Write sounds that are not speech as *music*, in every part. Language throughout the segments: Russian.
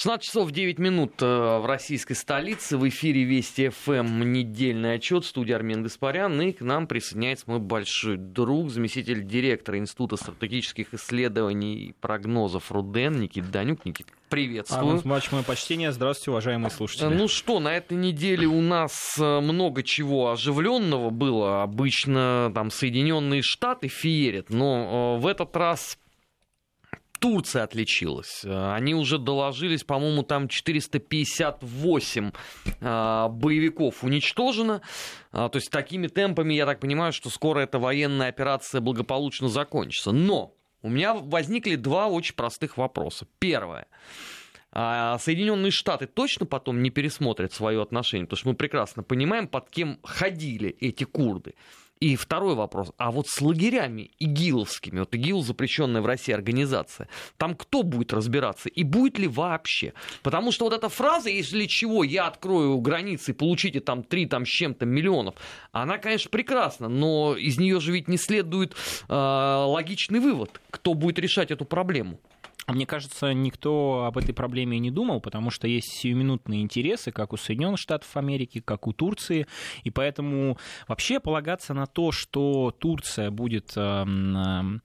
16 часов 9 минут э, в российской столице. В эфире Вести ФМ недельный отчет. Студия Армен Гаспарян. И к нам присоединяется мой большой друг, заместитель директора Института стратегических исследований и прогнозов РУДЕН Никит Данюк. Никит, приветствую. Смач, мое почтение. Здравствуйте, уважаемые слушатели. Ну что, на этой неделе у нас э, много чего оживленного было. Обычно там Соединенные Штаты феерят, но э, в этот раз Турция отличилась. Э, они уже доложились, по-моему, там 458 э, боевиков уничтожено. Э, то есть такими темпами, я так понимаю, что скоро эта военная операция благополучно закончится. Но у меня возникли два очень простых вопроса. Первое. Соединенные Штаты точно потом не пересмотрят свое отношение, потому что мы прекрасно понимаем, под кем ходили эти курды. И второй вопрос. А вот с лагерями игиловскими, вот ИГИЛ запрещенная в России организация, там кто будет разбираться? И будет ли вообще? Потому что вот эта фраза, если чего, я открою границы и получите там три там с чем-то миллионов, она, конечно, прекрасна, но из нее же ведь не следует э, логичный вывод, кто будет решать эту проблему. А мне кажется, никто об этой проблеме не думал, потому что есть сиюминутные интересы, как у Соединенных Штатов Америки, как у Турции, и поэтому вообще полагаться на то, что Турция будет эм, эм,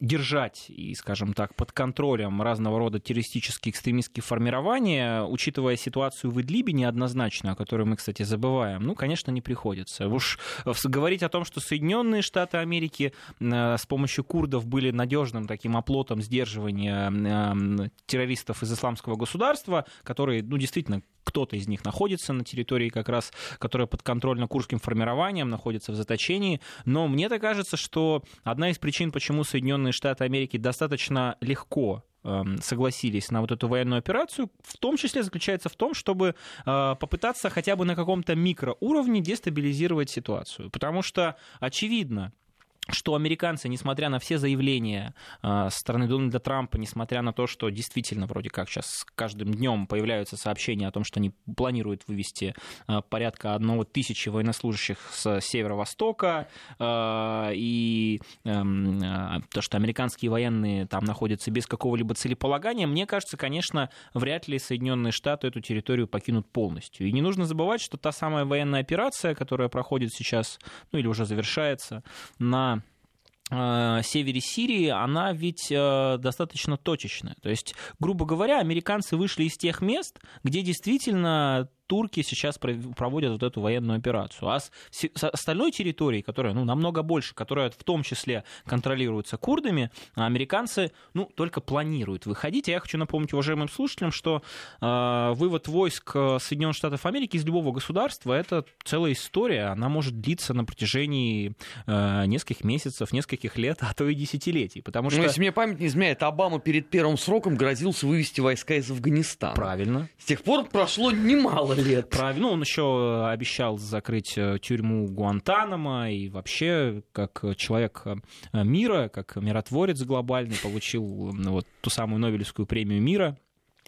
держать и, скажем так, под контролем разного рода террористические экстремистские формирования, учитывая ситуацию в Идлибе неоднозначно, о которой мы, кстати, забываем, ну, конечно, не приходится. Уж говорить о том, что Соединенные Штаты Америки э, с помощью курдов были надежным таким оплотом сдерживания э, террористов из исламского государства, которые, ну, действительно, кто-то из них находится на территории как раз, которая подконтрольна курским формированием, находится в заточении. Но мне так кажется, что одна из причин, почему Соединенные Штаты Америки достаточно легко эм, согласились на вот эту военную операцию, в том числе заключается в том, чтобы э, попытаться хотя бы на каком-то микроуровне дестабилизировать ситуацию. Потому что очевидно, что американцы, несмотря на все заявления э, со стороны Дональда Трампа, несмотря на то, что действительно вроде как сейчас каждым днем появляются сообщения о том, что они планируют вывести э, порядка одного тысячи военнослужащих с северо-востока, э, и эм, то, что американские военные там находятся без какого-либо целеполагания, мне кажется, конечно, вряд ли Соединенные Штаты эту территорию покинут полностью. И не нужно забывать, что та самая военная операция, которая проходит сейчас, ну или уже завершается, на севере Сирии, она ведь э, достаточно точечная. То есть, грубо говоря, американцы вышли из тех мест, где действительно турки сейчас проводят вот эту военную операцию. А с, с остальной территорией, которая ну, намного больше, которая в том числе контролируется курдами, американцы ну, только планируют выходить. А я хочу напомнить уважаемым слушателям, что э, вывод войск Соединенных Штатов Америки из любого государства это целая история. Она может длиться на протяжении э, нескольких месяцев, нескольких лет, а то и десятилетий. Потому ну, что... Ну, если мне память не изменяет, Обама перед первым сроком грозился вывести войска из Афганистана. Правильно. С тех пор прошло немало лет. Правильно. Ну, он еще обещал закрыть э, тюрьму Гуантанамо и вообще, как человек э, мира, как миротворец глобальный, получил вот ту самую Нобелевскую премию мира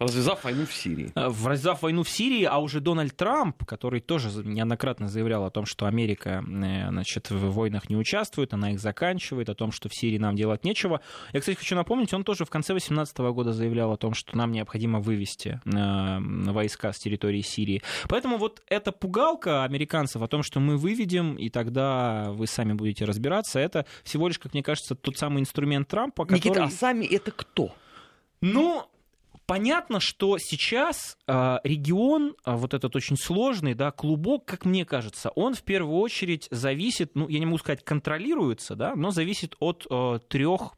Развязав войну в Сирии. Э, развязав войну в Сирии, а уже Дональд Трамп, который тоже неоднократно заявлял о том, что Америка э, значит, в войнах не участвует, она их заканчивает, о том, что в Сирии нам делать нечего. Я, кстати, хочу напомнить, он тоже в конце 2018 года заявлял о том, что нам необходимо вывести э, войска с территории Сирии. Поэтому вот эта пугалка американцев о том, что мы выведем, и тогда вы сами будете разбираться, это всего лишь, как мне кажется, тот самый инструмент Трампа, который... Никита, а сами это кто? Ну, понятно, что сейчас э, регион, э, вот этот очень сложный, да, клубок, как мне кажется, он в первую очередь зависит, ну, я не могу сказать, контролируется, да, но зависит от э, трех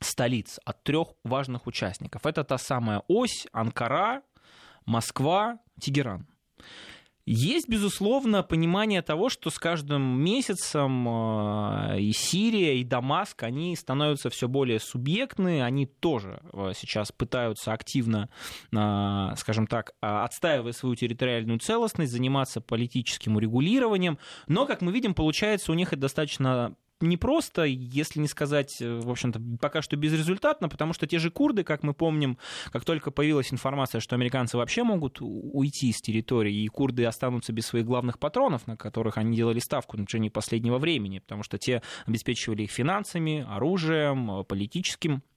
столиц, от трех важных участников. Это та самая ось Анкара, Москва, Тегеран. Есть, безусловно, понимание того, что с каждым месяцем э, и Сирия, и Дамаск, они становятся все более субъектны, они тоже э, сейчас пытаются активно, э, скажем так, отстаивая свою территориальную целостность, заниматься политическим урегулированием, но, как мы видим, получается у них это достаточно не просто, если не сказать, э, в общем-то, пока что безрезультатно, потому что те же курды, как мы помним, как только появилась информация, что американцы вообще могут уйти с территории, и курды останутся без своих главных патронов, на которых они делали ставку на протяжении последнего времени, потому что те обеспечивали их финансами, оружием, политическим а,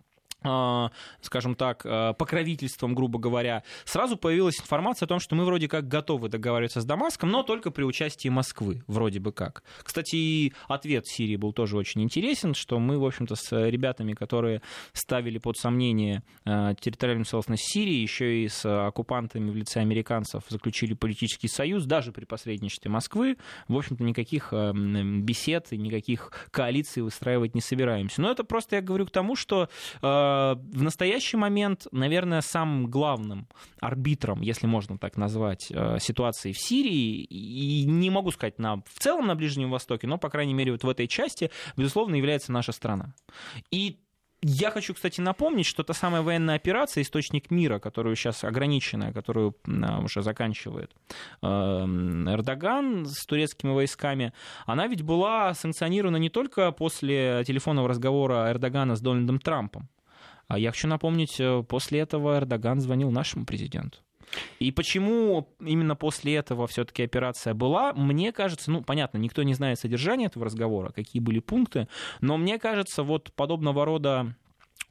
скажем так, а, покровительством, грубо говоря, сразу появилась информация о том, что мы вроде как готовы договариваться с Дамаском, но только при участии Москвы, вроде бы как. Кстати, и ответ Сирии был тоже очень интересен, что мы, в общем-то, с ребятами, которые ставили под сомнение а, территориальную целостность Сирии, еще и с оккупантами в лице американцев заключили политический союз, даже при посредничестве Москвы. В общем-то, никаких бесед и никаких коалиций выстраивать не собираемся. Но это просто я говорю к тому, что в настоящий момент, наверное, самым главным арбитром, если можно так назвать, э, ситуации в Сирии, и не могу сказать на, в целом на Ближнем Востоке, но, по крайней мере, вот в этой части, безусловно, является наша страна. И я хочу, кстати, напомнить, что та самая военная операция «Источник мира», которую сейчас ограниченная, которую уже заканчивает э, Эрдоган с турецкими войсками, она ведь была санкционирована не только после телефонного разговора Эрдогана с Дональдом Трампом. А я хочу напомнить, э, после этого Эрдоган звонил нашему президенту. И почему именно после этого все-таки операция была, мне кажется, ну, понятно, никто не знает содержания этого разговора, какие были пункты, но мне кажется, вот подобного рода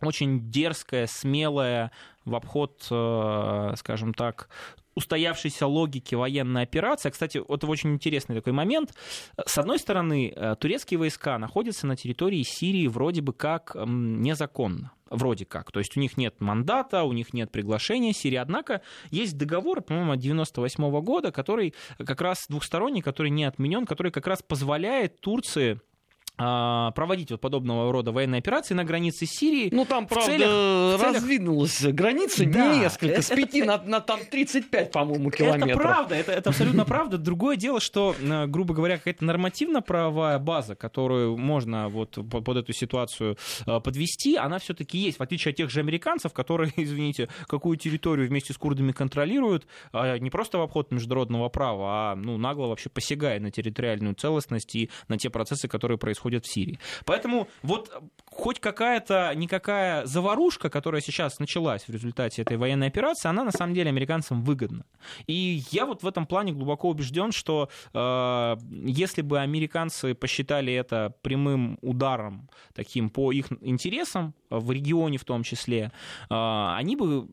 очень дерзкая, смелая в обход, э, скажем так, устоявшейся логики военной операции. Кстати, вот очень интересный такой момент. С одной стороны, э, турецкие войска находятся на территории Сирии вроде бы как незаконно. Вроде как. То есть у них нет мандата, у них нет приглашения Сирии. Однако есть договор, по-моему, от 98 года, который как раз двухсторонний, который не отменен, который как раз позволяет Турции а, проводить вот подобного рода военные операции на границе Сирии. Ну, там, правда, целях, раздвинулась целях... граница да, несколько, с 5 на, на там 35, по-моему, километров. Это правда, это, это абсолютно *laughs* правда. Другое дело, что, грубо говоря, какая-то нормативно-правовая база, которую можно вот под эту ситуацию э, подвести, она все-таки есть, в отличие от тех же американцев, которые, *laughs* извините, какую территорию вместе с курдами контролируют, а не просто в обход международного права, а ну, нагло вообще посягая на территориальную целостность и на те процессы, которые происходят происходит в Сирии. Поэтому вот хоть какая-то никакая заварушка, которая сейчас началась в результате этой военной операции, она на самом деле американцам выгодна. И я вот в этом плане глубоко убежден, что э, если бы американцы посчитали это прямым ударом таким по их интересам в регионе в том числе, э, они бы,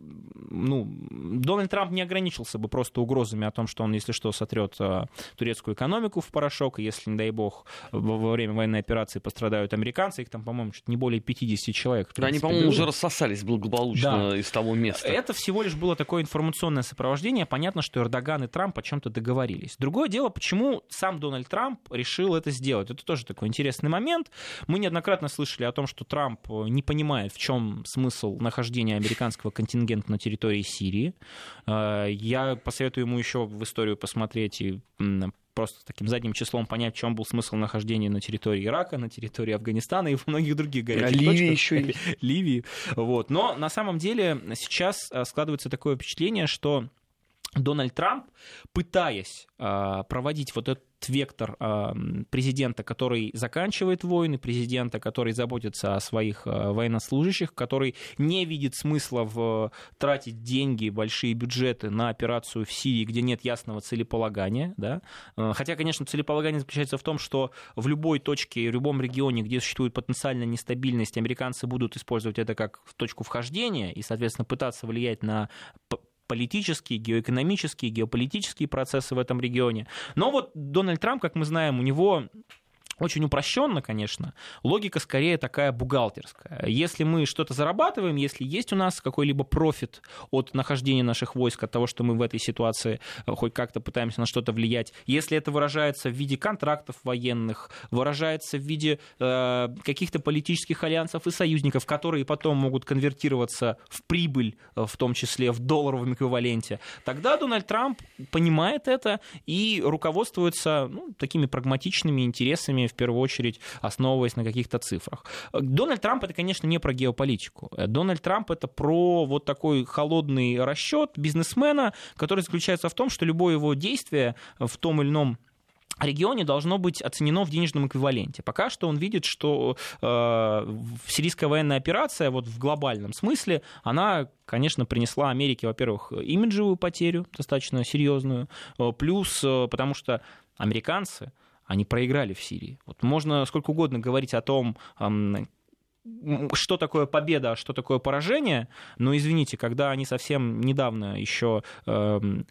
ну, Дональд Трамп не ограничился бы просто угрозами о том, что он, если что, сотрет э, турецкую экономику в порошок, если, не дай бог, во время военной операции пострадают американцы, их там, по-моему, чуть не более 50 человек. Да, они, по-моему, уже рассосались благополучно да. из того места. Это всего лишь было такое информационное сопровождение. Понятно, что Эрдоган и Трамп о чем-то договорились. Другое дело, почему сам Дональд Трамп решил это сделать. Это тоже такой интересный момент. Мы неоднократно слышали о том, что Трамп не понимает, в чем смысл нахождения американского контингента на территории Сирии. Э, я посоветую ему еще в историю посмотреть и просто таким задним числом понять, в чем был смысл нахождения на территории Ирака, на территории Афганистана и в многих других горячих Ливии точках. еще есть. *laughs* Ливии. Вот. Но на самом деле сейчас э, складывается такое впечатление, что Дональд Трамп, пытаясь э, проводить вот этот вектор э, президента, который заканчивает войны, президента, который заботится о своих э, военнослужащих, который не видит смысла в тратить деньги, большие бюджеты на операцию в Сирии, где нет ясного целеполагания. Да? Хотя, конечно, целеполагание заключается в том, что в любой точке, в любом регионе, где существует потенциальная нестабильность, американцы будут использовать это как точку вхождения и, соответственно, пытаться влиять на политические, геоэкономические, геополитические процессы в этом регионе. Но вот Дональд Трамп, как мы знаем, у него очень упрощенно, конечно, логика скорее такая бухгалтерская. Если мы что-то зарабатываем, если есть у нас какой-либо профит от нахождения наших войск, от того, что мы в этой ситуации э, хоть как-то пытаемся на что-то влиять, если это выражается в виде контрактов военных, выражается в виде э, каких-то политических альянсов и союзников, которые потом могут конвертироваться в прибыль, э, в том числе в долларовом эквиваленте, тогда Дональд Трамп понимает это и руководствуется ну, такими прагматичными интересами в первую очередь основываясь на каких-то цифрах. Дональд Трамп это, конечно, не про геополитику. Дональд Трамп это про вот такой холодный расчет бизнесмена, который заключается в том, что любое его действие в том или ином регионе должно быть оценено в денежном эквиваленте. Пока что он видит, что э, сирийская военная операция вот в глобальном смысле, она, конечно, принесла Америке, во-первых, имиджевую потерю достаточно серьезную, э, плюс э, потому что американцы они проиграли в Сирии. Вот можно сколько угодно говорить о том, что такое победа, а что такое поражение. Но извините, когда они совсем недавно еще эм,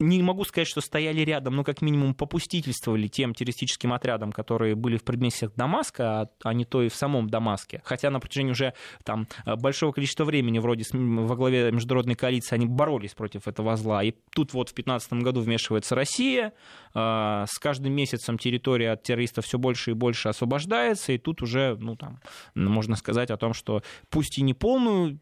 не могу сказать, что стояли рядом, но как минимум попустительствовали тем террористическим отрядам, которые были в предместьях Дамаска, а, а не то и в самом Дамаске. Хотя на протяжении уже там, большого количества времени вроде во главе международной коалиции они боролись против этого зла. И тут вот в 2015 году вмешивается Россия, а, с каждым месяцем территория от террористов все больше и больше освобождается, и тут уже, ну там, можно сказать о том, что пусть и не полную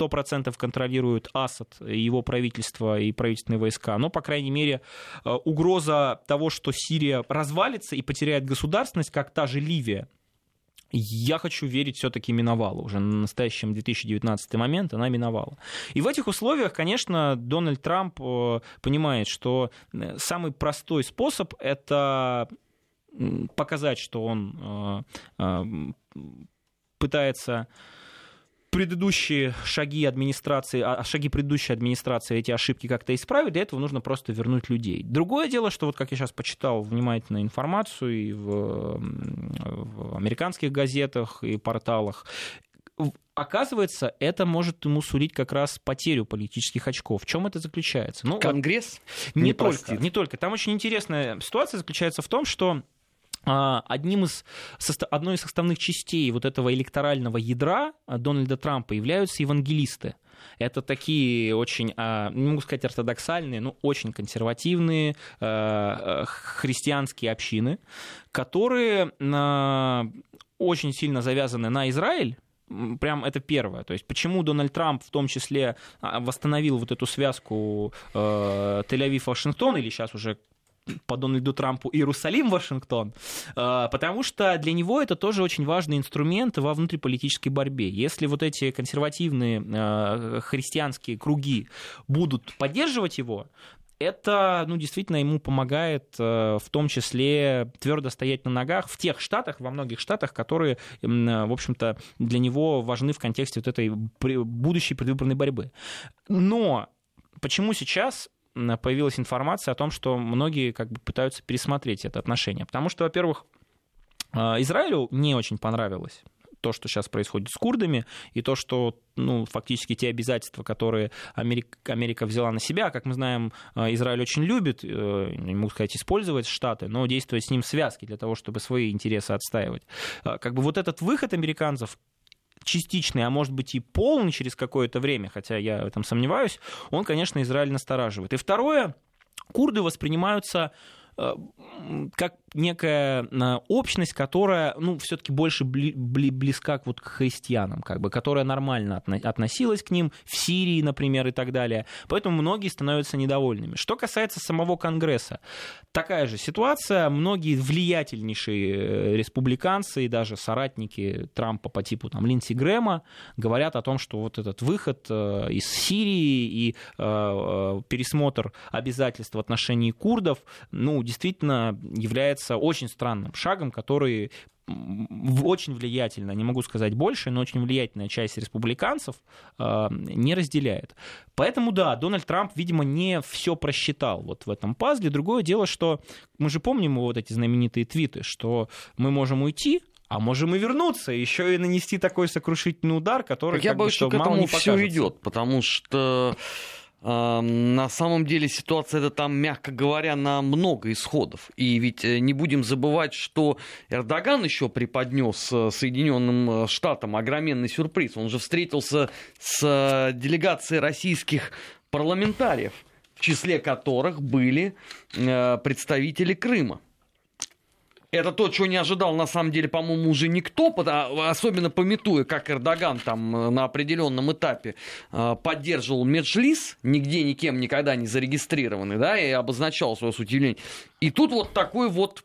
100% контролирует Асад, его правительство и правительственные войска, но, по крайней мере, э, угроза того, что Сирия развалится и потеряет государственность, как та же Ливия, я хочу верить, все-таки миновала. Уже на настоящем 2019 момент она миновала. И в этих условиях, конечно, Дональд Трамп э, понимает, что э, самый простой способ — это показать, что он пытается предыдущие шаги администрации, а, а шаги предыдущей администрации эти ошибки как-то исправить, для этого нужно просто вернуть людей. Другое дело, что вот как я сейчас почитал внимательно информацию и в, в американских газетах и порталах, оказывается, это может ему сулить как раз потерю политических очков. В чем это заключается? Ну, Конгресс не, не только, не только. Там очень интересная ситуация заключается в том, что одним из, одной из составных частей вот этого электорального ядра а, Дональда Трампа являются евангелисты. Это такие очень, а, не могу сказать ортодоксальные, но очень консервативные христианские общины, которые очень сильно завязаны на Израиль, Прям это первое. То есть почему Дональд Трамп в том числе восстановил вот эту связку э, Тель-Авив-Вашингтон, или сейчас уже по Дональду Трампу Иерусалим, Вашингтон, э, потому что для него это тоже очень важный инструмент во внутриполитической борьбе. Если вот эти консервативные э, христианские круги будут поддерживать его, это, ну, действительно ему помогает э, в том числе твердо стоять на ногах в тех штатах, во многих штатах, которые, в общем-то, для него важны в контексте вот этой будущей предвыборной борьбы. Но почему сейчас появилась информация о том, что многие как бы пытаются пересмотреть это отношение. Потому что, во-первых, а, Израилю не очень понравилось то, что сейчас происходит с курдами, и то, что ну, фактически те обязательства, которые Америка, Америка взяла на себя, как мы знаем, а, Израиль очень любит, э, не могу сказать, использовать Штаты, но действовать с ним в связке для того, чтобы свои интересы отстаивать. А, как бы вот этот выход американцев частичный, а может быть и полный через какое-то время, хотя я в этом сомневаюсь, он, конечно, Израиль настораживает. И второе, курды воспринимаются как некая э, общность, которая, ну, все-таки больше близка вот к христианам, как бы, которая нормально относилась к ним в Сирии, например, и так далее. Поэтому многие становятся недовольными. Что касается самого Конгресса, такая же ситуация. Многие влиятельнейшие э, республиканцы и даже соратники Трампа по типу там, Линдси Грэма говорят о том, что вот этот выход э, из Сирии и пересмотр обязательств в отношении курдов, ну, действительно является очень странным шагом, который очень влиятельно, не могу сказать больше, но очень влиятельная часть республиканцев э, не разделяет. Поэтому да, Дональд Трамп, видимо, не все просчитал вот в этом пазле. Другое дело, что мы же помним вот эти знаменитые твиты, что мы можем уйти, а можем и вернуться, еще и нанести такой сокрушительный удар, который... Так я боюсь, что, что к этому все идет, потому что на самом деле ситуация это там, мягко говоря, на много исходов. И ведь э, не будем забывать, что Эрдоган еще преподнес э, Соединенным э, Штатам огроменный сюрприз. Он же встретился с делегацией российских парламентариев, в числе которых были представители Крыма. Это то, чего не ожидал, на самом деле, по-моему, уже никто, особенно пометуя, как Эрдоган там э, на определенном этапе э, поддерживал Меджлис, нигде никем никогда не зарегистрированный, да, и обозначал свое удивление. И тут вот такой вот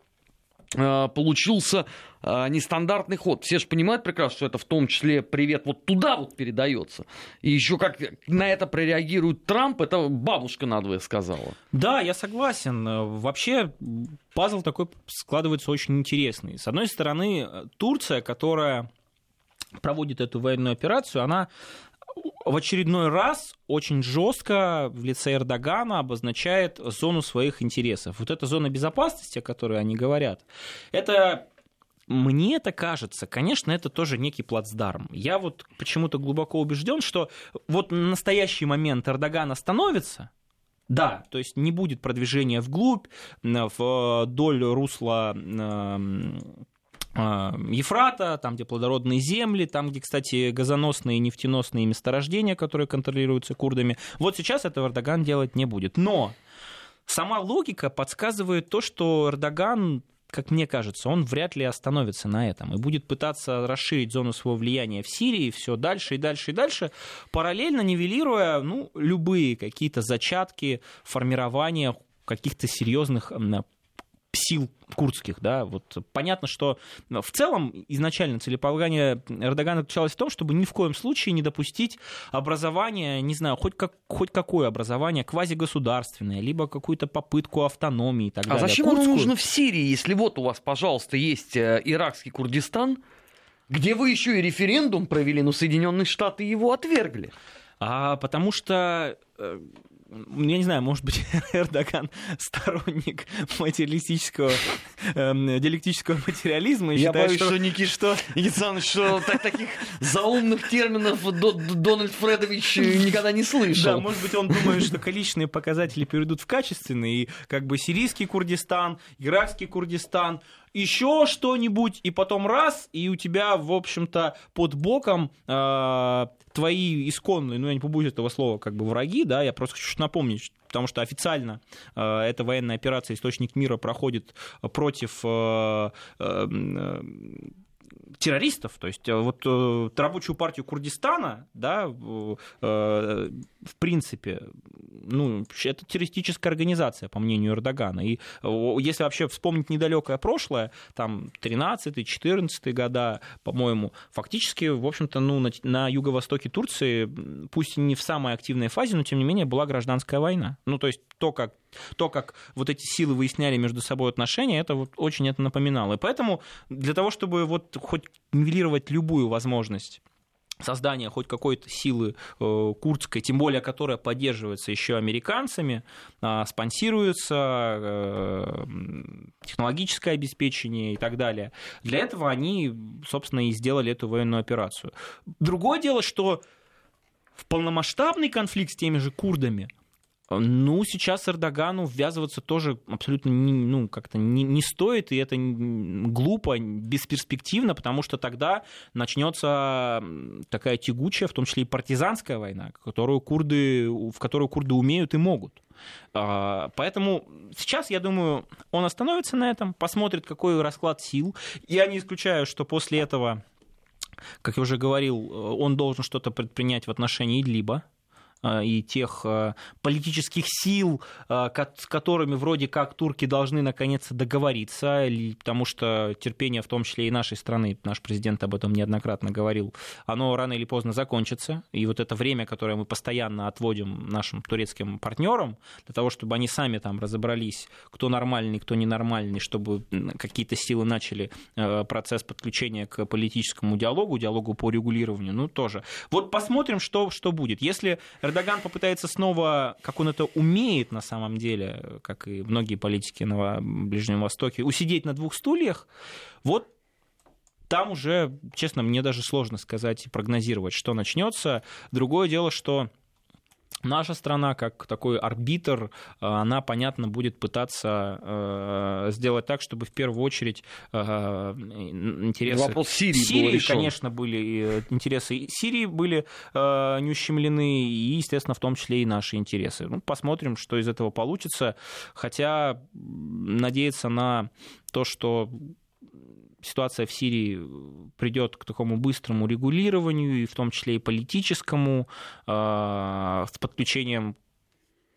Э, получился нестандартный ход. Все же понимают прекрасно, что это в том числе привет вот туда вот передается. И еще как на это прореагирует Трамп, это бабушка надвое сказала. Да, я согласен. Вообще пазл такой складывается очень интересный. С одной стороны, Турция, которая проводит эту военную операцию, она в очередной раз очень жестко в лице Эрдогана обозначает зону своих интересов. Вот эта зона безопасности, о которой они говорят, это мне это кажется, конечно, это тоже некий плацдарм. Я вот почему-то глубоко убежден, что вот на настоящий момент Эрдоган остановится, да, то есть не будет продвижения вглубь, вдоль русла а, Ефрата, там, где плодородные земли, там, где, кстати, газоносные и нефтеносные месторождения, которые контролируются курдами. Вот сейчас этого Эрдоган делать не будет. Но сама логика подсказывает то, что Эрдоган как мне кажется, он вряд ли остановится на этом и будет пытаться расширить зону своего влияния в Сирии все дальше и дальше и дальше, параллельно нивелируя ну, любые какие-то зачатки формирования каких-то серьезных сил курдских, да, вот понятно, что в целом изначально целеполагание Эрдогана заключалось в том, чтобы ни в коем случае не допустить образования, не знаю, хоть, как, хоть какое образование, квазигосударственное, либо какую-то попытку автономии и так а далее. А зачем Курдскую... оно нужно в Сирии, если вот у вас, пожалуйста, есть э, иракский Курдистан, где вы еще и референдум провели, но Соединенные Штаты его отвергли? А, потому что э, я не знаю, может быть, *laughs* Эрдоган сторонник материалистического, э, диалектического материализма. И Я считает, боюсь, что, что Никит, что, Никит что так, таких заумных терминов Дональд Фредович никогда не слышал. Да, может быть, он думает, что количественные показатели перейдут в качественные, и как бы сирийский Курдистан, иракский Курдистан, еще что-нибудь, и потом раз, и у тебя, в общем-то, под боком э, твои исконные, ну я не побоюсь этого слова, как бы враги, да, я просто хочу напомнить, потому что официально э, эта военная операция «Источник мира» проходит против э, э, террористов, то есть э, вот э, рабочую партию Курдистана, да, э, в принципе, ну, это террористическая организация, по мнению Эрдогана. И если вообще вспомнить недалекое прошлое, там 13-14 года, по-моему, фактически, в общем-то, ну, на, на юго-востоке Турции, пусть и не в самой активной фазе, но тем не менее была гражданская война. Ну, то есть то, как то, как вот эти силы выясняли между собой отношения, это вот очень это напоминало. И поэтому для того, чтобы вот хоть нивелировать любую возможность создания хоть какой-то силы э, курдской, тем более которая поддерживается еще американцами, э, спонсируется, э, технологическое обеспечение и так далее. Для этого они, собственно, и сделали эту военную операцию. Другое дело, что в полномасштабный конфликт с теми же курдами – ну, сейчас Эрдогану ввязываться тоже абсолютно не, ну, как-то не, не стоит, и это глупо, бесперспективно, потому что тогда начнется такая тягучая, в том числе и партизанская война, которую курды, в которую курды умеют и могут. А, поэтому сейчас, я думаю, он остановится на этом, посмотрит, какой расклад сил. Я не исключаю, что после этого, как я уже говорил, он должен что-то предпринять в отношении Э, и тех э, политических сил, э, с которыми вроде как турки должны наконец договориться, потому что терпение в том числе и нашей страны, наш президент об этом неоднократно говорил, оно рано или поздно закончится. И вот это время, которое мы постоянно отводим нашим турецким партнерам, для того, чтобы они сами там разобрались, кто нормальный, кто ненормальный, чтобы какие-то силы начали процесс подключения к политическому диалогу, диалогу по регулированию, ну тоже. Вот посмотрим, что, что будет. Если Эрдоган попытается снова, как он это умеет на самом деле, как и многие политики на Ближнем Востоке, усидеть на двух стульях, вот там уже, честно, мне даже сложно сказать и прогнозировать, что начнется. Другое дело, что Наша страна, как такой арбитр, э, она, понятно, будет пытаться э, сделать так, чтобы в первую очередь э, интересы... Вопрос Сирии, Сирии был конечно, были интересы Сирии были не ущемлены, и, естественно, в том числе и наши интересы. Ну, посмотрим, что из этого получится. Хотя надеяться на то, что ситуация в Сирии придет к такому быстрому регулированию, и в том числе и политическому, а, с подключением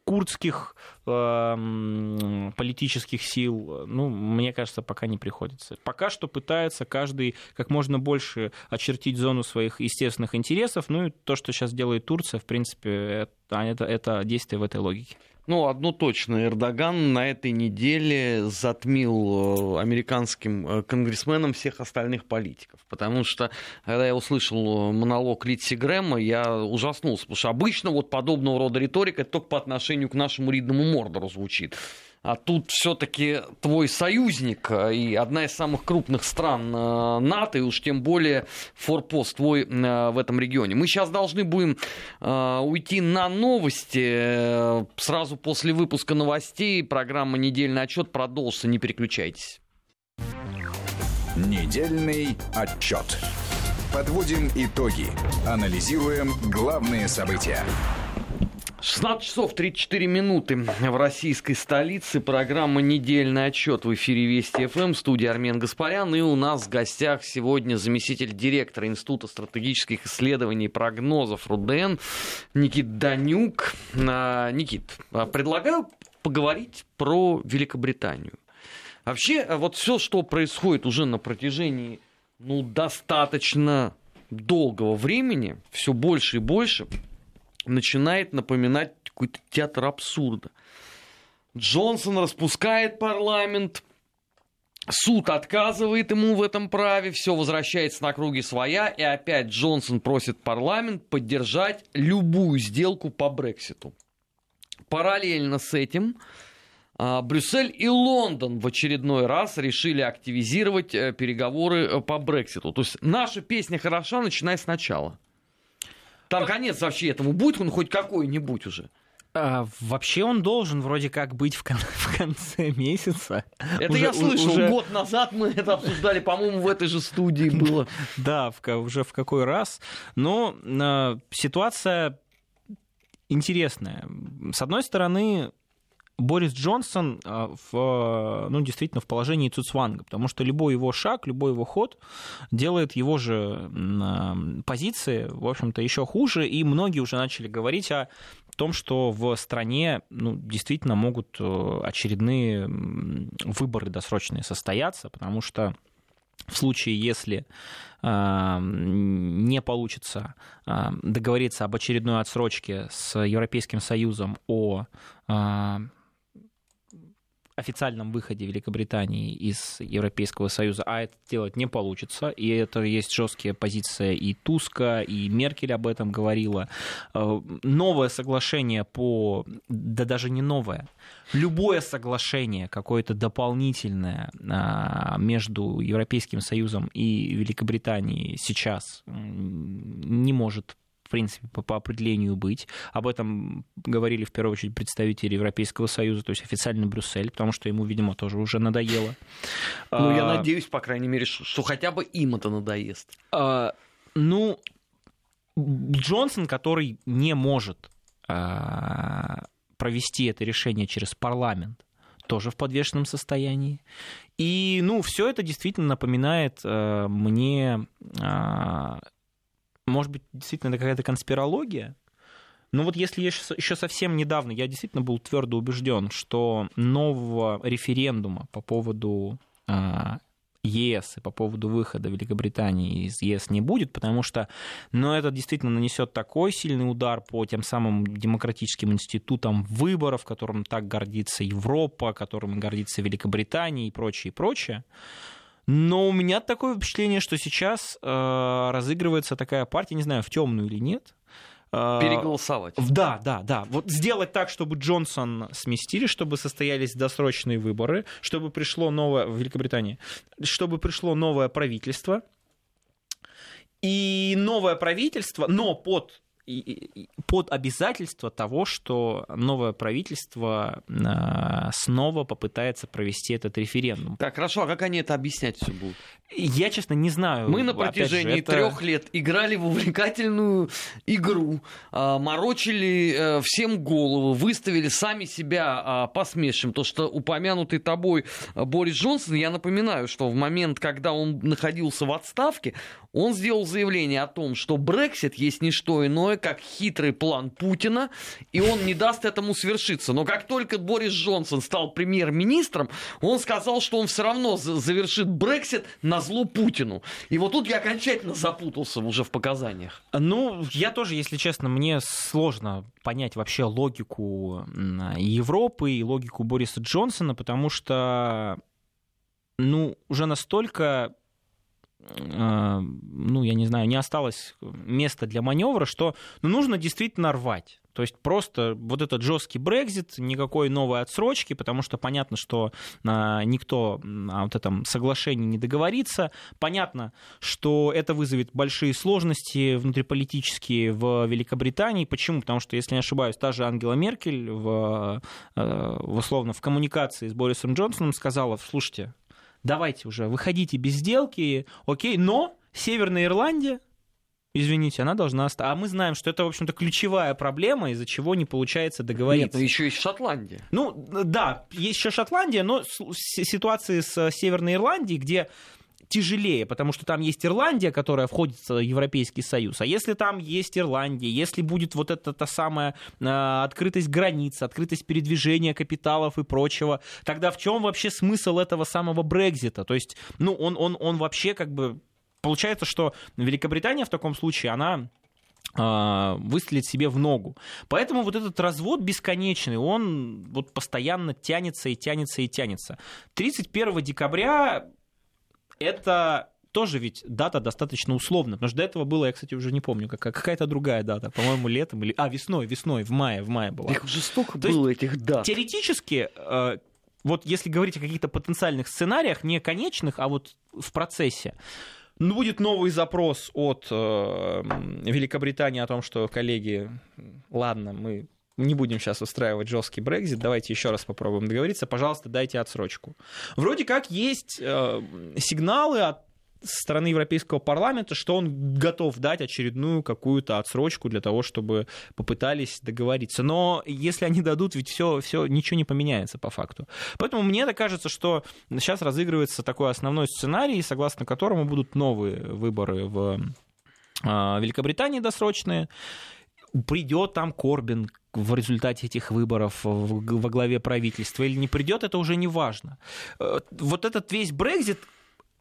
курдских э, политических сил, ну, мне кажется, пока не приходится. Пока что пытается каждый как можно больше очертить зону своих естественных интересов, ну и то, что сейчас делает Турция, в принципе, это, это, это действие в этой логике. Ну, одно точно, Эрдоган на этой неделе затмил э, американским э, конгрессменам всех остальных политиков. Потому что, когда я услышал э, монолог Литси Грэма, я ужаснулся. Потому что обычно вот подобного рода риторика только по отношению к нашему Ридному Мордору звучит. А тут все-таки твой союзник э, и одна из самых крупных стран э, НАТО, и уж тем более форпост твой э, в этом регионе. Мы сейчас должны будем уйти на новости. Сразу после выпуска новостей программа «Недельный отчет» продолжится. Не переключайтесь. Недельный отчет. Подводим итоги. Анализируем главные события. 16 часов 34 минуты в российской столице. Программа «Недельный отчет» в эфире Вести ФМ. Студия Армен Гаспарян. И у нас в гостях сегодня заместитель директора Института стратегических исследований и прогнозов РУДН Никит Данюк. А, Никит, а, предлагаю поговорить про Великобританию. Вообще, а, вот все, что происходит уже на протяжении ну, достаточно долгого времени, все больше и больше – начинает напоминать какой-то театр абсурда. Джонсон распускает парламент, суд отказывает ему в этом праве, все возвращается на круги своя, и опять Джонсон просит парламент поддержать любую сделку по Брекситу. Параллельно с этим а, Брюссель и Лондон в очередной раз решили активизировать э, переговоры э, по Брекситу. То есть наша песня хороша, начиная сначала. Там конец вообще этому будет, он хоть какой-нибудь уже. А, вообще он должен вроде как быть в, кон- *laughs* в конце месяца. Это уже, я слышал. Уже... Год назад мы это обсуждали, по-моему, в этой же студии *laughs* было. Да, в, уже в какой раз. Но э, ситуация интересная. С одной стороны, Борис Джонсон а, в, ну, действительно в положении Цуцванга, потому что любой его шаг, любой его ход делает его же а, позиции, в общем-то, еще хуже, и многие уже начали говорить о том, что в стране ну, действительно могут э, очередные выборы досрочные состояться, потому что в случае, если э, не получится э, договориться об очередной отсрочке с Европейским Союзом о э, официальном выходе Великобритании из Европейского Союза, а это делать не получится, и это есть жесткие позиции и Туска, и Меркель об этом говорила. Э, новое соглашение по... Да даже не новое. Любое соглашение, какое-то дополнительное а, между Европейским Союзом и Великобританией сейчас не может принципе, по, по определению быть. Об этом говорили в первую очередь представители Европейского Союза, то есть официальный Брюссель, потому что ему, видимо, тоже уже надоело. *laughs* Ну, я а, надеюсь, по крайней мере, что хотя бы им это надоест. А, ну, Джонсон, который не может а, провести это решение через парламент, тоже в подвешенном состоянии. И, ну, все это действительно напоминает э, мне э, может быть, действительно это какая-то конспирология, но вот если еще совсем недавно я действительно был твердо убежден, что нового референдума по поводу а, ЕС и по поводу выхода Великобритании из ЕС не будет, потому что ну, это действительно нанесет такой сильный удар по тем самым демократическим институтам выборов, которым так гордится Европа, которым гордится Великобритания и прочее, и прочее. Но у меня такое впечатление, что сейчас э, разыгрывается такая партия, не знаю, в темную или нет. Э, Переголосовать. Да, да, да. Вот сделать так, чтобы Джонсон сместили, чтобы состоялись досрочные выборы, чтобы пришло новое в Великобритании, чтобы пришло новое правительство. И новое правительство, но под под обязательство того, что новое правительство а, снова попытается провести этот референдум. Так, хорошо, а как они это объяснять все будут? Я, честно, не знаю. Мы на протяжении это... трех лет играли в увлекательную игру, а, морочили э, всем голову, выставили сами себя а, посмешищем. То, что упомянутый тобой Борис Джонсон, я напоминаю, что в момент, когда он находился в отставке, он сделал заявление о том, что Брексит есть не что иное, как хитрый план Путина, и он не даст этому свершиться. Но как только Борис Джонсон стал премьер-министром, он сказал, что он все равно завершит Брексит на зло Путину. И вот тут я окончательно запутался уже в показаниях. Ну, я тоже, если честно, мне сложно понять вообще логику Европы и логику Бориса Джонсона, потому что ну, уже настолько ну, я не знаю, не осталось места для маневра, что ну, нужно действительно рвать. То есть просто вот этот жесткий Брекзит, никакой новой отсрочки, потому что понятно, что а, никто о вот этом соглашении не договорится. Понятно, что это вызовет большие сложности внутриполитические в Великобритании. Почему? Потому что, если не ошибаюсь, та же Ангела Меркель э, в условно в коммуникации с Борисом Джонсоном сказала, слушайте, давайте уже, выходите без сделки, окей, но Северная Ирландия извините, она должна остаться. А мы знаем, что это, в общем-то, ключевая проблема, из-за чего не получается договориться. Нет, но еще есть Шотландия. Ну, да, есть еще Шотландия, но ситуации с Северной Ирландией, где тяжелее, потому что там есть Ирландия, которая входит в Европейский Союз. А если там есть Ирландия, если будет вот эта та самая э, открытость границ, открытость передвижения капиталов и прочего, тогда в чем вообще смысл этого самого Брекзита? То есть, ну, он, он, он вообще как бы получается, что Великобритания в таком случае, она а, выстрелить себе в ногу. Поэтому вот этот развод бесконечный, он вот постоянно тянется и тянется и тянется. 31 декабря это тоже ведь дата достаточно условна, потому что до этого было, я, кстати, уже не помню, какая-то другая дата, по-моему, летом или... А, весной, весной, в мае, в мае была. Их уже столько То было, этих дат. Теоретически, э, вот если говорить о каких-то потенциальных сценариях, не конечных, а вот в процессе, ну, будет новый запрос от э, Великобритании о том, что, коллеги, ладно, мы не будем сейчас устраивать жесткий Брекзит, давайте еще раз попробуем договориться, пожалуйста, дайте отсрочку. Вроде как есть э, сигналы от стороны Европейского парламента, что он готов дать очередную какую-то отсрочку для того, чтобы попытались договориться. Но если они дадут, ведь все, все ничего не поменяется по факту. Поэтому мне так кажется, что сейчас разыгрывается такой основной сценарий, согласно которому будут новые выборы в а, Великобритании досрочные. Придет там Корбин в результате этих выборов во главе правительства или не придет, это уже не важно. Э, вот этот весь Брекзит,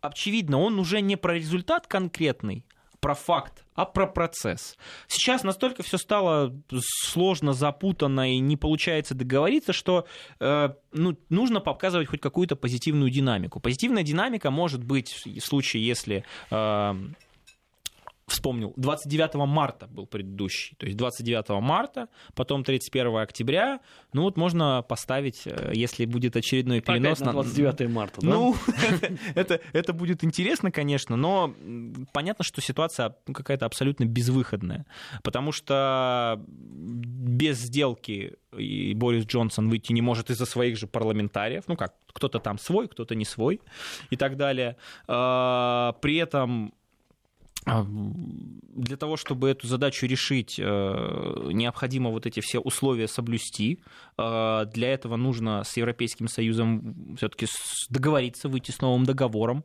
очевидно, он уже не про результат конкретный, про факт, а про процесс. Сейчас настолько все стало сложно, запутанно и не получается договориться, что э, ну, нужно показывать хоть какую-то позитивную динамику. Позитивная динамика может быть в случае, если э, вспомнил, 29 марта был предыдущий. То есть 29 марта, потом 31 октября. Ну вот можно поставить, э, если будет очередной перенос... Опять на 29 марта, да? Ну, *laughs* это, это будет интересно, конечно, но понятно, что ситуация какая-то абсолютно безвыходная. Потому что без сделки и Борис Джонсон выйти не может из-за своих же парламентариев. Ну как, кто-то там свой, кто-то не свой и так далее. А, при этом для того, чтобы эту задачу решить, э, необходимо вот эти все условия соблюсти. А, для этого нужно с Европейским Союзом все-таки договориться, выйти с новым договором.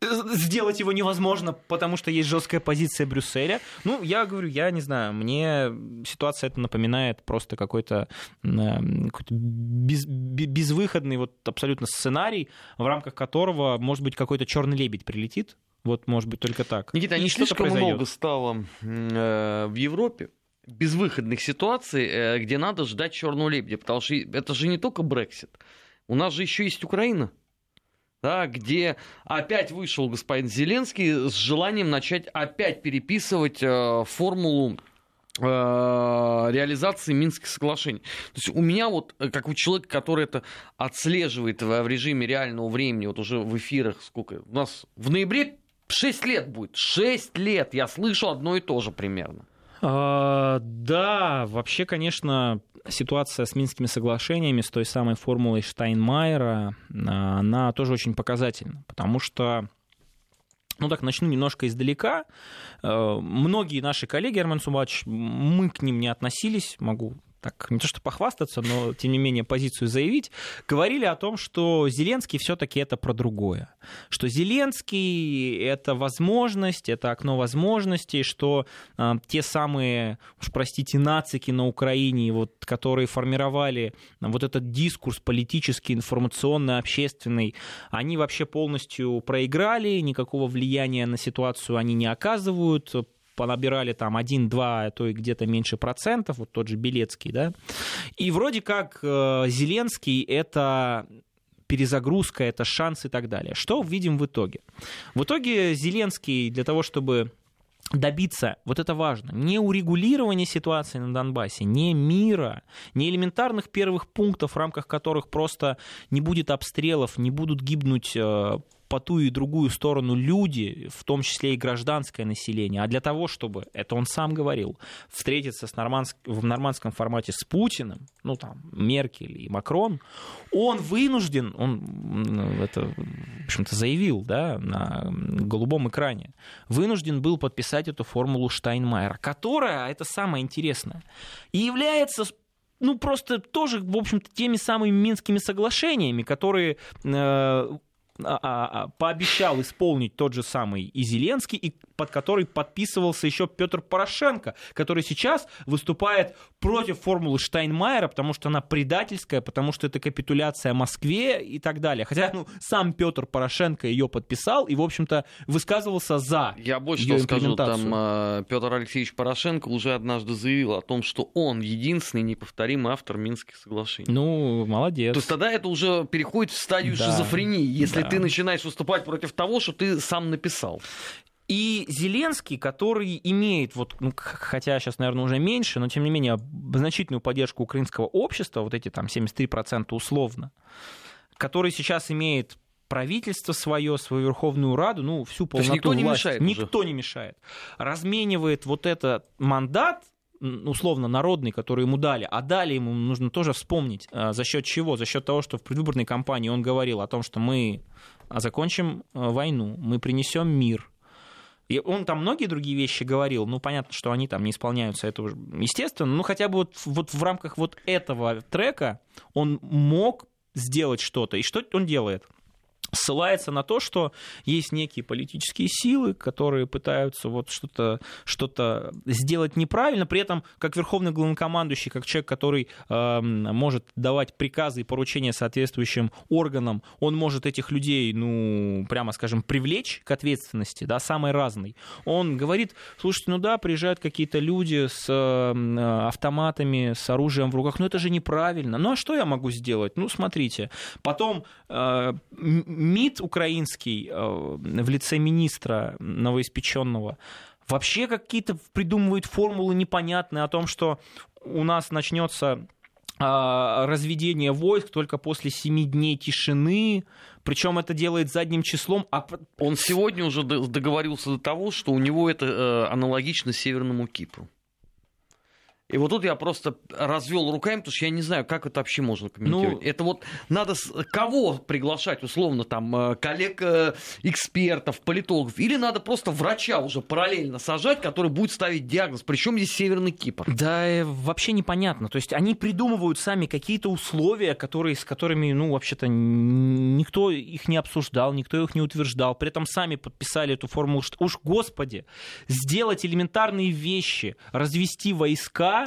Сделать его невозможно, потому что есть жесткая позиция Брюсселя. Ну, я говорю, я не знаю, мне ситуация это напоминает просто какой-то, какой-то без, безвыходный вот абсолютно сценарий, в рамках которого, может быть, какой-то черный лебедь прилетит, вот, может быть, только так. Никита, не слишком произойдет. много стало э, в Европе безвыходных ситуаций, э, где надо ждать черного лебедя, потому что это же не только Брексит. У нас же еще есть Украина, да, где опять вышел господин Зеленский с желанием начать опять переписывать э, формулу э, реализации Минских соглашений. То есть у меня вот, э, как у человека, который это отслеживает в, в режиме реального времени, вот уже в эфирах, сколько, у нас в ноябре Шесть лет будет. Шесть лет. Я слышу одно и то же примерно. А, да, вообще, конечно, ситуация с Минскими соглашениями, с той самой формулой Штайнмайера, а, она тоже очень показательна, потому что ну так, начну немножко издалека. А, многие наши коллеги, Армен Субач, мы к ним не относились, могу так не то что похвастаться, но тем не менее позицию заявить, говорили о том, что Зеленский все-таки это про другое. Что Зеленский это возможность, это окно возможностей, что э, те самые, уж простите, нацики на Украине, вот, которые формировали вот этот дискурс политический, информационный, общественный, они вообще полностью проиграли, никакого влияния на ситуацию они не оказывают, понабирали там 1-2, а то и где-то меньше процентов, вот тот же Белецкий, да. И вроде как э, Зеленский это перезагрузка, это шанс и так далее. Что видим в итоге? В итоге Зеленский для того, чтобы добиться, вот это важно, не урегулирования ситуации на Донбассе, не мира, не элементарных первых пунктов, в рамках которых просто не будет обстрелов, не будут гибнуть э, по ту и другую сторону люди, в том числе и гражданское население, а для того, чтобы, это он сам говорил, встретиться с норманск... в нормандском формате с Путиным, ну там Меркель и Макрон, он вынужден, он это, в общем-то, заявил, да, на голубом экране, вынужден был подписать эту формулу Штайнмайера, которая, это самое интересное, и является ну, просто тоже, в общем-то, теми самыми Минскими соглашениями, которые э, а, а, а, пообещал исполнить тот же самый и Зеленский, и под который подписывался еще Петр Порошенко, который сейчас выступает против формулы Штайнмайера, потому что она предательская, потому что это капитуляция Москве и так далее. Хотя ну, сам Петр Порошенко ее подписал и, в общем-то, высказывался за Я больше что скажу, там Петр Алексеевич Порошенко уже однажды заявил о том, что он единственный неповторимый автор Минских соглашений. Ну, молодец. То есть тогда это уже переходит в стадию да. шизофрении, если да. Ты начинаешь выступать против того, что ты сам написал. И Зеленский, который имеет, вот, ну, хотя сейчас, наверное, уже меньше, но тем не менее значительную поддержку украинского общества, вот эти там 73% условно, который сейчас имеет правительство свое, свою Верховную Раду, ну, всю полноту никто власти. не мешает Никто уже. не мешает. Разменивает вот этот мандат, условно народный, который ему дали, а дали ему нужно тоже вспомнить, а, за счет чего? За счет того, что в предвыборной кампании он говорил о том, что мы закончим а, войну, мы принесем мир, и он там многие другие вещи говорил, ну, понятно, что они там не исполняются, это уже естественно, но хотя бы вот, вот в рамках вот этого трека он мог сделать что-то. И что он делает? Ссылается на то, что есть некие политические силы, которые пытаются вот что-то что сделать неправильно, при этом как верховный главнокомандующий, как человек, который э, может давать приказы и поручения соответствующим органам, он может этих людей, ну, прямо скажем, привлечь к ответственности, да, самой разной. Он говорит, слушайте, ну да, приезжают какие-то люди с э, автоматами, с оружием в руках, но это же неправильно. Ну а что я могу сделать? Ну, смотрите. Потом э, МИД украинский э, в лице министра новоиспеченного вообще какие-то придумывают формулы непонятные о том, что у нас начнется а, разведение войск только после семи дней тишины, причем это делает задним числом. А... Он сегодня уже договорился до того, что у него это э, аналогично Северному Кипру. И вот тут я просто развел руками, потому что я не знаю, как это вообще можно комментировать. Ну, это вот надо кого приглашать, условно, там, э, коллег, э, экспертов, политологов, или надо просто врача уже параллельно сажать, который будет ставить диагноз. Причем здесь Северный Кипр? Да, э, вообще непонятно. То есть они придумывают сами какие-то условия, которые, с которыми, ну, вообще-то никто их не обсуждал, никто их не утверждал. При этом сами подписали эту формулу, что уж, господи, сделать элементарные вещи, развести войска,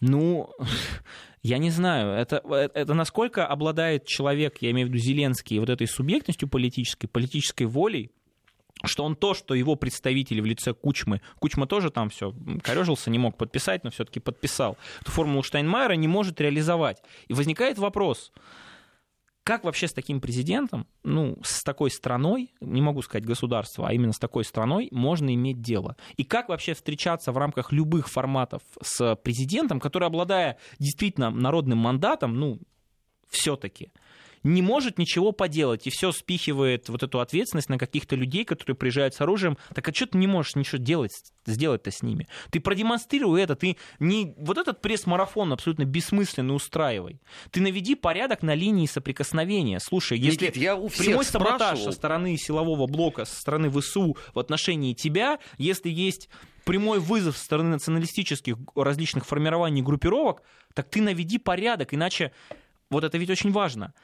ну, *laughs* я не знаю, это, это насколько обладает человек, я имею в виду Зеленский, вот этой субъектностью политической, политической волей, что он то, что его представители в лице Кучмы, Кучма тоже там все корежился, не мог подписать, но все-таки подписал, эту формулу Штайнмайера не может реализовать. И возникает вопрос, как вообще с таким президентом, ну, с такой страной, не могу сказать государство, а именно с такой страной можно иметь дело? И как вообще встречаться в рамках любых форматов с президентом, который, обладая действительно народным мандатом, ну, все-таки, не может ничего поделать и все спихивает вот эту ответственность на каких-то людей, которые приезжают с оружием. Так а что ты не можешь ничего делать, сделать-то с ними? Ты продемонстрируй это, ты не вот этот пресс-марафон абсолютно бессмысленный устраивай. Ты наведи порядок на линии соприкосновения. Слушай, если Никит, я у прямой саботаж со стороны силового блока, со стороны ВСУ в отношении тебя, если есть прямой вызов со стороны националистических различных формирований группировок, так ты наведи порядок, иначе вот это ведь очень важно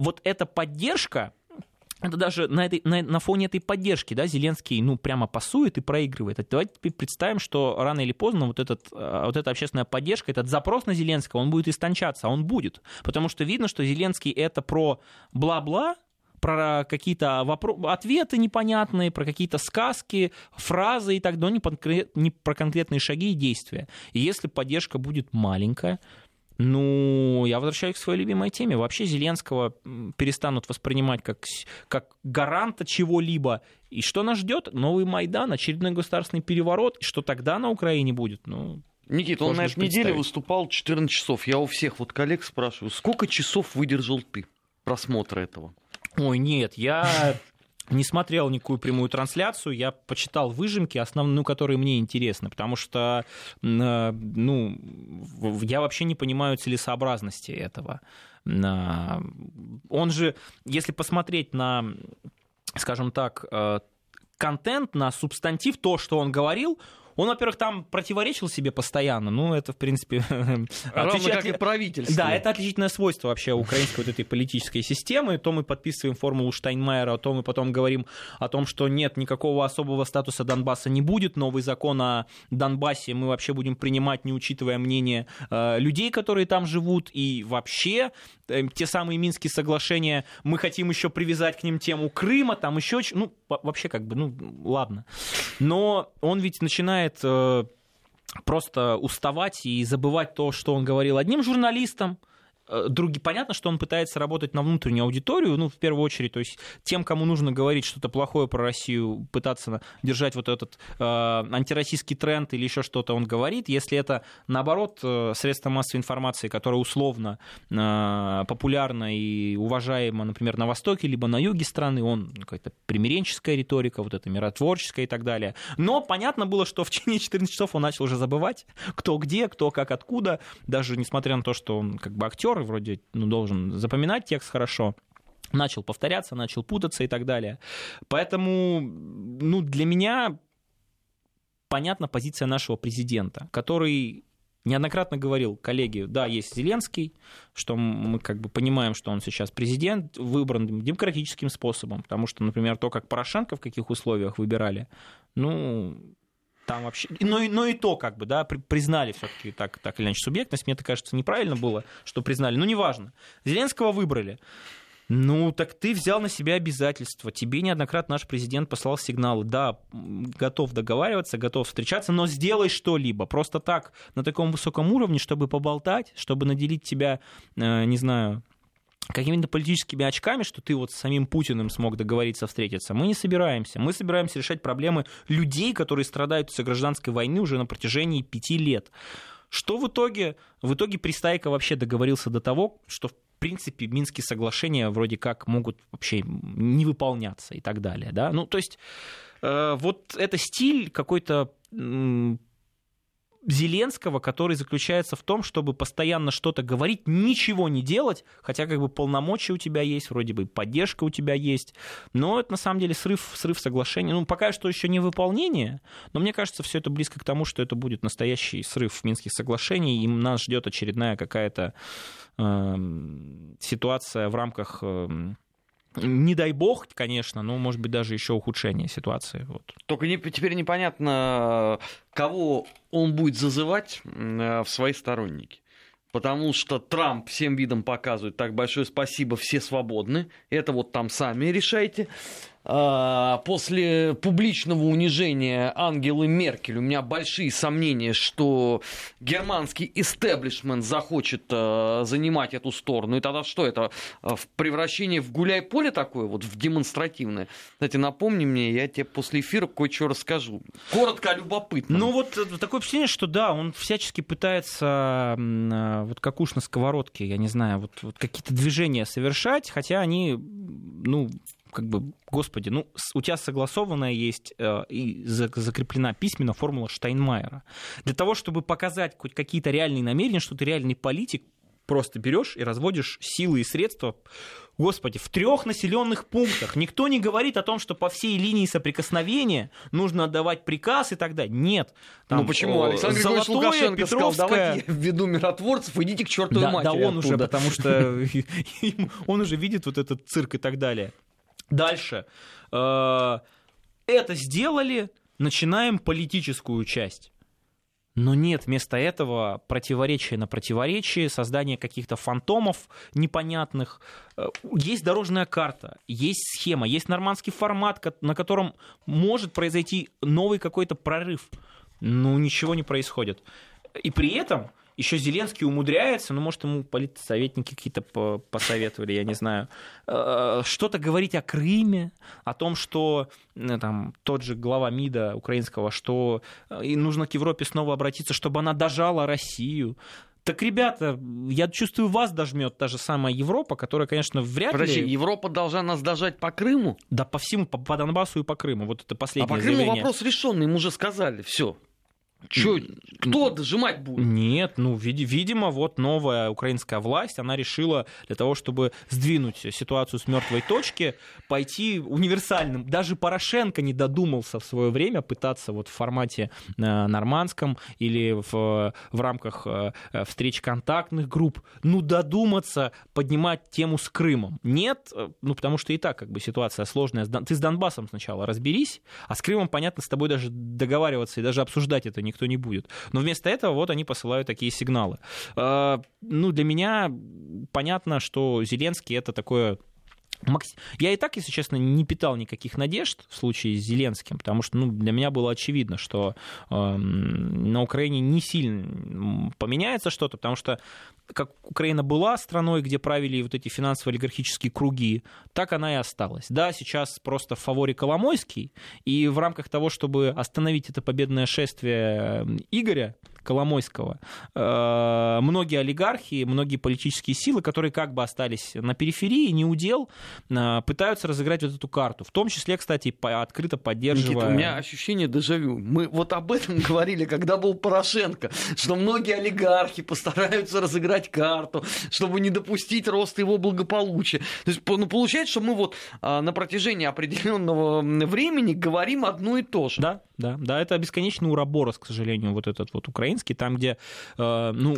вот эта поддержка, это даже на, этой, на, на фоне этой поддержки, да, Зеленский, ну, прямо пасует и проигрывает. А давайте представим, что рано или поздно вот, этот, э, вот эта общественная поддержка, этот запрос на Зеленского, он будет истончаться, он будет. Потому что видно, что Зеленский это про бла-бла, про какие-то вопро- ответы непонятные, про какие-то сказки, фразы и так далее, не, конкрет- не про конкретные шаги и действия. И если поддержка будет маленькая, ну, я возвращаюсь к своей любимой теме. Вообще Зеленского перестанут воспринимать как, как гаранта чего-либо И что нас ждет? Новый Майдан, очередной государственный переворот. И что тогда на Украине будет? Ну, Никита, он на этой неделе выступал 14 часов. Я у всех вот коллег спрашиваю, сколько часов выдержал ты просмотра этого? Ой, нет, я не смотрел никакую прямую трансляцию, я почитал выжимки, основные, ну, которые мне интересны, потому что, э, ну, я вообще не понимаю целесообразности этого. Он же, если посмотреть на, скажем так, э, контент, на субстантив, то, что он говорил, он, во-первых, там противоречил себе постоянно. Ну, это, в принципе... *laughs* Равно как и правительство. Да, это отличительное свойство вообще украинской вот этой политической системы. То мы подписываем формулу Штайнмайера, то мы потом говорим о том, что нет, никакого особого статуса Донбасса не будет. Новый закон о Донбассе мы вообще будем принимать, не учитывая мнение э, людей, которые там живут. И вообще э, те самые Минские соглашения, мы хотим еще привязать к ним тему Крыма, там еще... Ну, вообще как бы, ну, ладно. Но он ведь начинает э, просто уставать и забывать то, что он говорил одним журналистам, други... Понятно, что он пытается работать на внутреннюю аудиторию, ну, в первую очередь, то есть тем, кому нужно говорить что-то плохое про Россию, пытаться держать вот этот э, антироссийский тренд или еще что-то он говорит. Если это, наоборот, э, средство массовой информации, которое условно э, популярно и уважаемо, например, на Востоке, либо на юге страны, он какая-то примиренческая риторика, вот это миротворческая и так далее. Но понятно было, что в течение 14 часов он начал уже забывать, кто где, кто как откуда, даже несмотря на то, что он как бы актер, вроде ну, должен запоминать текст хорошо, начал повторяться, начал путаться и так далее. Поэтому ну, для меня понятна позиция нашего президента, который неоднократно говорил, коллеги, да, есть Зеленский, что мы как бы понимаем, что он сейчас президент, выбран демократическим способом, потому что, например, то, как Порошенко в каких условиях выбирали, ну, там вообще... Но, но и то, как бы, да, признали все-таки так, так или иначе субъектность. Мне это кажется неправильно было, что признали. Ну, неважно. Зеленского выбрали. Ну, так ты взял на себя обязательства. Тебе неоднократно наш президент послал сигналы. Да, готов договариваться, готов встречаться, но сделай что-либо. Просто так, на таком высоком уровне, чтобы поболтать, чтобы наделить тебя, э, не знаю, какими-то политическими очками, что ты вот с самим Путиным смог договориться встретиться, мы не собираемся. Мы собираемся решать проблемы людей, которые страдают из-за гражданской войны уже на протяжении пяти лет. Что в итоге? В итоге Пристайко вообще договорился до того, что в принципе Минские соглашения вроде как могут вообще не выполняться и так далее. Да? Ну, то есть э, вот это стиль какой-то Зеленского, который заключается в том, чтобы постоянно что-то говорить, ничего не делать, хотя как бы полномочия у тебя есть, вроде бы поддержка у тебя есть, но это на самом деле срыв, срыв соглашения. Ну, пока что еще не выполнение, но мне кажется, все это близко к тому, что это будет настоящий срыв Минских соглашений, и нас ждет очередная какая-то э, ситуация в рамках... Э, не дай бог, конечно, но, может быть, даже еще ухудшение ситуации. Вот. Только не, теперь непонятно, кого он будет зазывать в свои сторонники. Потому что Трамп всем видом показывает, так, большое спасибо, все свободны. Это вот там сами решайте. А, после публичного унижения Ангелы Меркель у меня большие сомнения, что германский истеблишмент захочет а, занимать эту сторону. И тогда что это? А, в превращение в гуляй-поле такое, вот в демонстративное? Кстати, напомни мне, я тебе после эфира кое-что расскажу. Коротко, любопытно. Ну вот э, такое впечатление, что да, он всячески пытается, вот как уж на сковородке, я не знаю, вот, вот какие-то движения совершать, хотя они, ну, как бы, господи, ну, у тебя согласованная есть э, и закреплена письменно формула Штайнмайера. Для того, чтобы показать хоть какие-то реальные намерения, что ты реальный политик, просто берешь и разводишь силы и средства, господи, в трех населенных пунктах. Никто не говорит о том, что по всей линии соприкосновения нужно отдавать приказ и так далее. Нет. Там, ну почему? Александр Григорьевич Лукашенко Петровская... сказал, давайте введу миротворцев, идите к чертовой да, матери Да, он оттуда. уже, потому что *laughs* *laughs* он уже видит вот этот цирк и так далее. Дальше. Э, это сделали, начинаем политическую часть. Но нет, вместо этого противоречие на противоречие, создание каких-то фантомов непонятных. Э, есть дорожная карта, есть схема, есть нормандский формат, на котором может произойти новый какой-то прорыв. Но ничего не происходит. И при этом еще Зеленский умудряется, ну, может, ему политсоветники какие-то посоветовали, я не знаю, э, что-то говорить о Крыме, о том, что э, там, тот же глава МИДа украинского, что э, нужно к Европе снова обратиться, чтобы она дожала Россию. Так, ребята, я чувствую, вас дожмет та же самая Европа, которая, конечно, вряд Подожди, ли... Европа должна нас дожать по Крыму? Да, по всему, по, по Донбассу и по Крыму. Вот это последнее А по Крыму заявление. вопрос решенный, ему уже сказали, все. Чё, кто дожимать будет? Нет, ну, види- видимо, вот новая украинская власть, она решила для того, чтобы сдвинуть ситуацию с мертвой точки, пойти универсальным. Даже Порошенко не додумался в свое время пытаться вот в формате э, нормандском или в, в рамках э, встреч контактных групп, ну, додуматься поднимать тему с Крымом. Нет, э, ну, потому что и так как бы ситуация сложная. Ты с Донбассом сначала разберись, а с Крымом, понятно, с тобой даже договариваться и даже обсуждать это никто не будет. Но вместо этого вот они посылают такие сигналы. Э, Ну, для меня понятно, что Зеленский это такое Я и так, если честно, не питал никаких надежд в случае с Зеленским, потому что ну, для меня было очевидно, что эм, на Украине не сильно поменяется что-то, потому что как Украина была страной, где правили вот эти финансово-олигархические круги, так она и осталась. Да, сейчас просто в фаворе Коломойский, и в рамках того, чтобы остановить это победное шествие э, Игоря Коломойского, э, многие олигархи, многие политические силы, которые как бы остались на периферии, не удел, э, пытаются разыграть вот эту карту. В том числе, кстати, открыто поддерживая... Никита, у меня ощущение дежавю. Мы вот об этом *laughs* говорили, когда был Порошенко, что многие олигархи постараются разыграть карту, чтобы не допустить роста его благополучия. То есть, ну, получается, что мы вот а, на протяжении определенного времени говорим одно и то же. Да, да, да, это бесконечный уроборос, к сожалению, вот этот вот украинский, там, где, э, ну,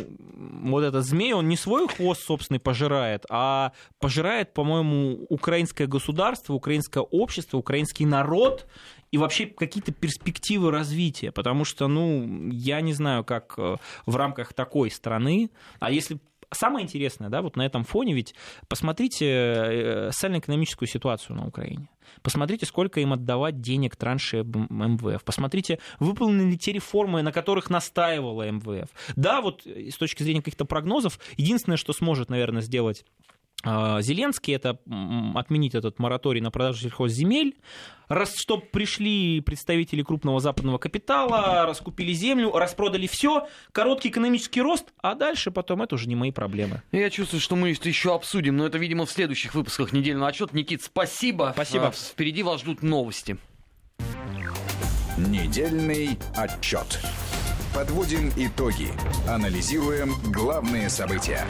вот этот змей, он не свой хвост собственный пожирает, а пожирает, по-моему, украинское государство, украинское общество, украинский народ и вообще какие-то перспективы развития, потому что, ну, я не знаю, как э, в рамках такой страны, а если Самое интересное, да, вот на этом фоне, ведь посмотрите э, социально-экономическую ситуацию на Украине. Посмотрите, сколько им отдавать денег транши МВФ. Посмотрите, выполнены ли те реформы, на которых настаивала МВФ. Да, вот э, с точки зрения каких-то прогнозов, единственное, что сможет, наверное, сделать Зеленский, это отменить этот мораторий на продажу сельхозземель, раз, чтобы пришли представители крупного западного капитала, раскупили землю, распродали все, короткий экономический рост, а дальше потом это уже не мои проблемы. Я чувствую, что мы это еще обсудим, но это, видимо, в следующих выпусках недельного отчета. Никит, спасибо. Спасибо. А, Впереди вас ждут новости. Недельный отчет. Подводим итоги. Анализируем главные события.